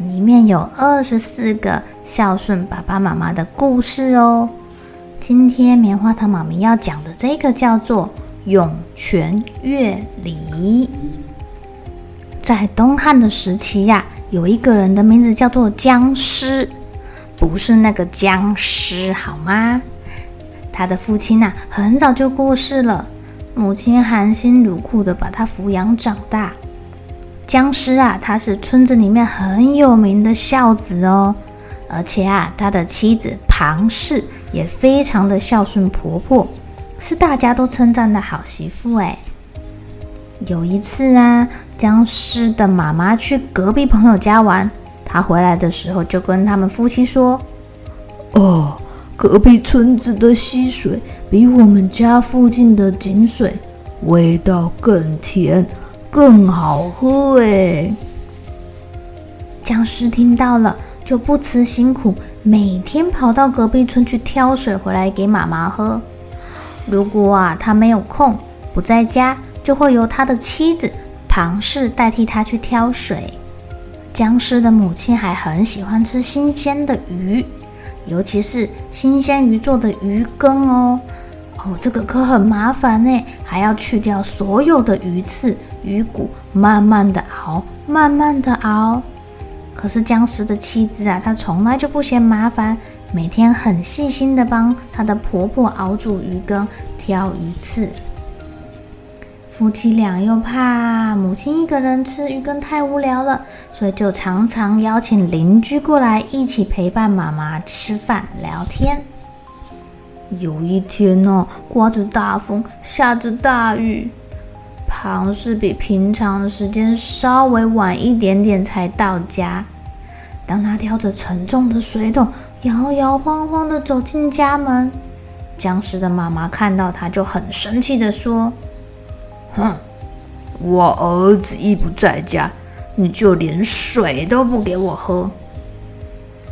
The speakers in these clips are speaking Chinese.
里面有二十四个孝顺爸爸妈妈的故事哦。今天棉花糖妈咪要讲的这个叫做涌泉乐礼。在东汉的时期呀，有一个人的名字叫做姜师，不是那个僵尸，好吗？他的父亲呐，很早就过世了，母亲含辛茹苦的把他抚养长大。僵尸啊，他是村子里面很有名的孝子哦，而且啊，他的妻子庞氏也非常的孝顺婆婆，是大家都称赞的好媳妇哎。有一次啊，僵尸的妈妈去隔壁朋友家玩，她回来的时候就跟他们夫妻说：“哦。”隔壁村子的溪水比我们家附近的井水味道更甜，更好喝哎！僵尸听到了，就不辞辛苦，每天跑到隔壁村去挑水回来给妈妈喝。如果啊他没有空不在家，就会由他的妻子庞氏代替他去挑水。僵尸的母亲还很喜欢吃新鲜的鱼。尤其是新鲜鱼做的鱼羹哦，哦，这个可很麻烦呢，还要去掉所有的鱼刺、鱼骨，慢慢的熬，慢慢的熬。可是僵尸的妻子啊，她从来就不嫌麻烦，每天很细心的帮她的婆婆熬煮鱼羹、挑鱼刺。夫妻俩又怕母亲一个人吃鱼羹太无聊了，所以就常常邀请邻居过来一起陪伴妈妈吃饭聊天。有一天呢，刮着大风，下着大雨，庞氏比平常的时间稍微晚一点点才到家。当他挑着沉重的水桶，摇摇晃晃的走进家门，僵尸的妈妈看到他就很生气的说。哼，我儿子一不在家，你就连水都不给我喝。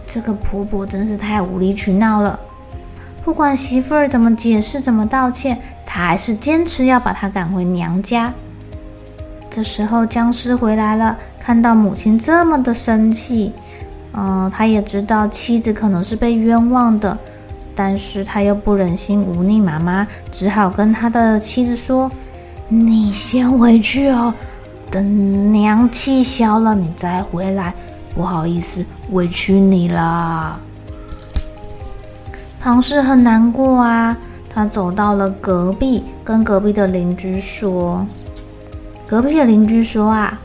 这个婆婆真是太无理取闹了。不管媳妇儿怎么解释、怎么道歉，他还是坚持要把她赶回娘家。这时候僵尸回来了，看到母亲这么的生气，嗯，他也知道妻子可能是被冤枉的，但是他又不忍心忤逆妈妈，只好跟他的妻子说。你先回去哦，等娘气消了，你再回来。不好意思，委屈你了。庞氏很难过啊，他走到了隔壁，跟隔壁的邻居说：“隔壁的邻居说啊，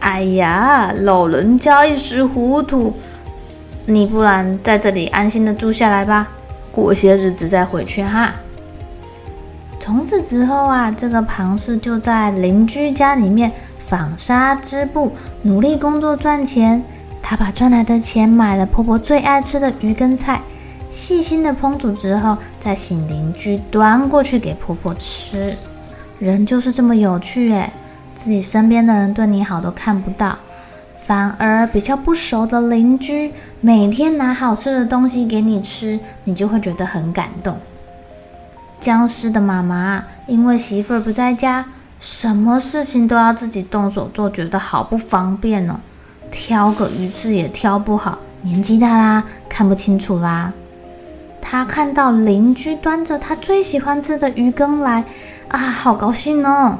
哎呀，老人家一时糊涂，你不然在这里安心的住下来吧，过些日子再回去哈。”从此之后啊，这个庞氏就在邻居家里面纺纱织布，努力工作赚钱。他把赚来的钱买了婆婆最爱吃的鱼跟菜，细心的烹煮之后，再请邻居端过去给婆婆吃。人就是这么有趣诶，自己身边的人对你好都看不到，反而比较不熟的邻居每天拿好吃的东西给你吃，你就会觉得很感动。僵尸的妈妈因为媳妇儿不在家，什么事情都要自己动手做，觉得好不方便呢。挑个鱼刺也挑不好，年纪大啦，看不清楚啦。她看到邻居端着他最喜欢吃的鱼羹来，啊，好高兴哦。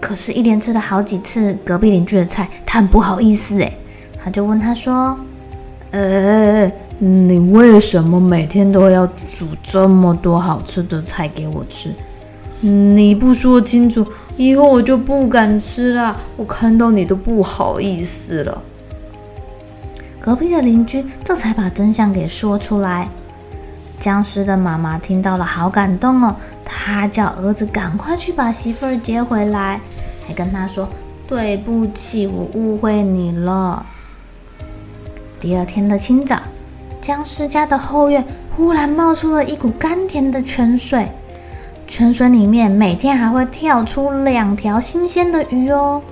可是，一连吃了好几次隔壁邻居的菜，他很不好意思诶。他就问他说：“呃，你为什么每天都要煮这么多好吃的菜给我吃？你不说清楚，以后我就不敢吃了。我看到你都不好意思了。隔壁的邻居这才把真相给说出来。僵尸的妈妈听到了，好感动哦。她叫儿子赶快去把媳妇儿接回来，还跟他说：“对不起，我误会你了。”第二天的清早，僵尸家的后院忽然冒出了一股甘甜的泉水。泉水里面每天还会跳出两条新鲜的鱼哦。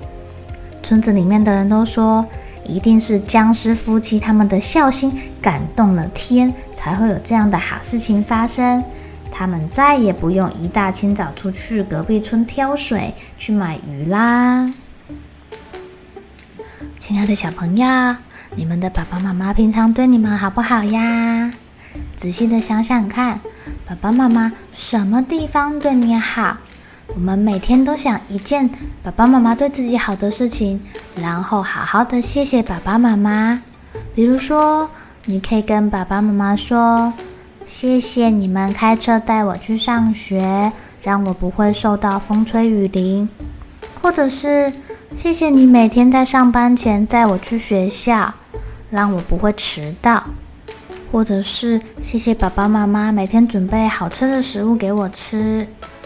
村子里面的人都说，一定是僵尸夫妻他们的孝心感动了天，才会有这样的好事情发生。他们再也不用一大清早出去隔壁村挑水去买鱼啦。亲爱的小朋友，你们的爸爸妈妈平常对你们好不好呀？仔细的想想看。爸爸妈妈什么地方对你好？我们每天都想一件爸爸妈妈对自己好的事情，然后好好的谢谢爸爸妈妈。比如说，你可以跟爸爸妈妈说：“谢谢你们开车带我去上学，让我不会受到风吹雨淋。”或者是“谢谢你每天在上班前载我去学校，让我不会迟到。”或者是谢谢爸爸妈妈每天准备好吃的食物给我吃。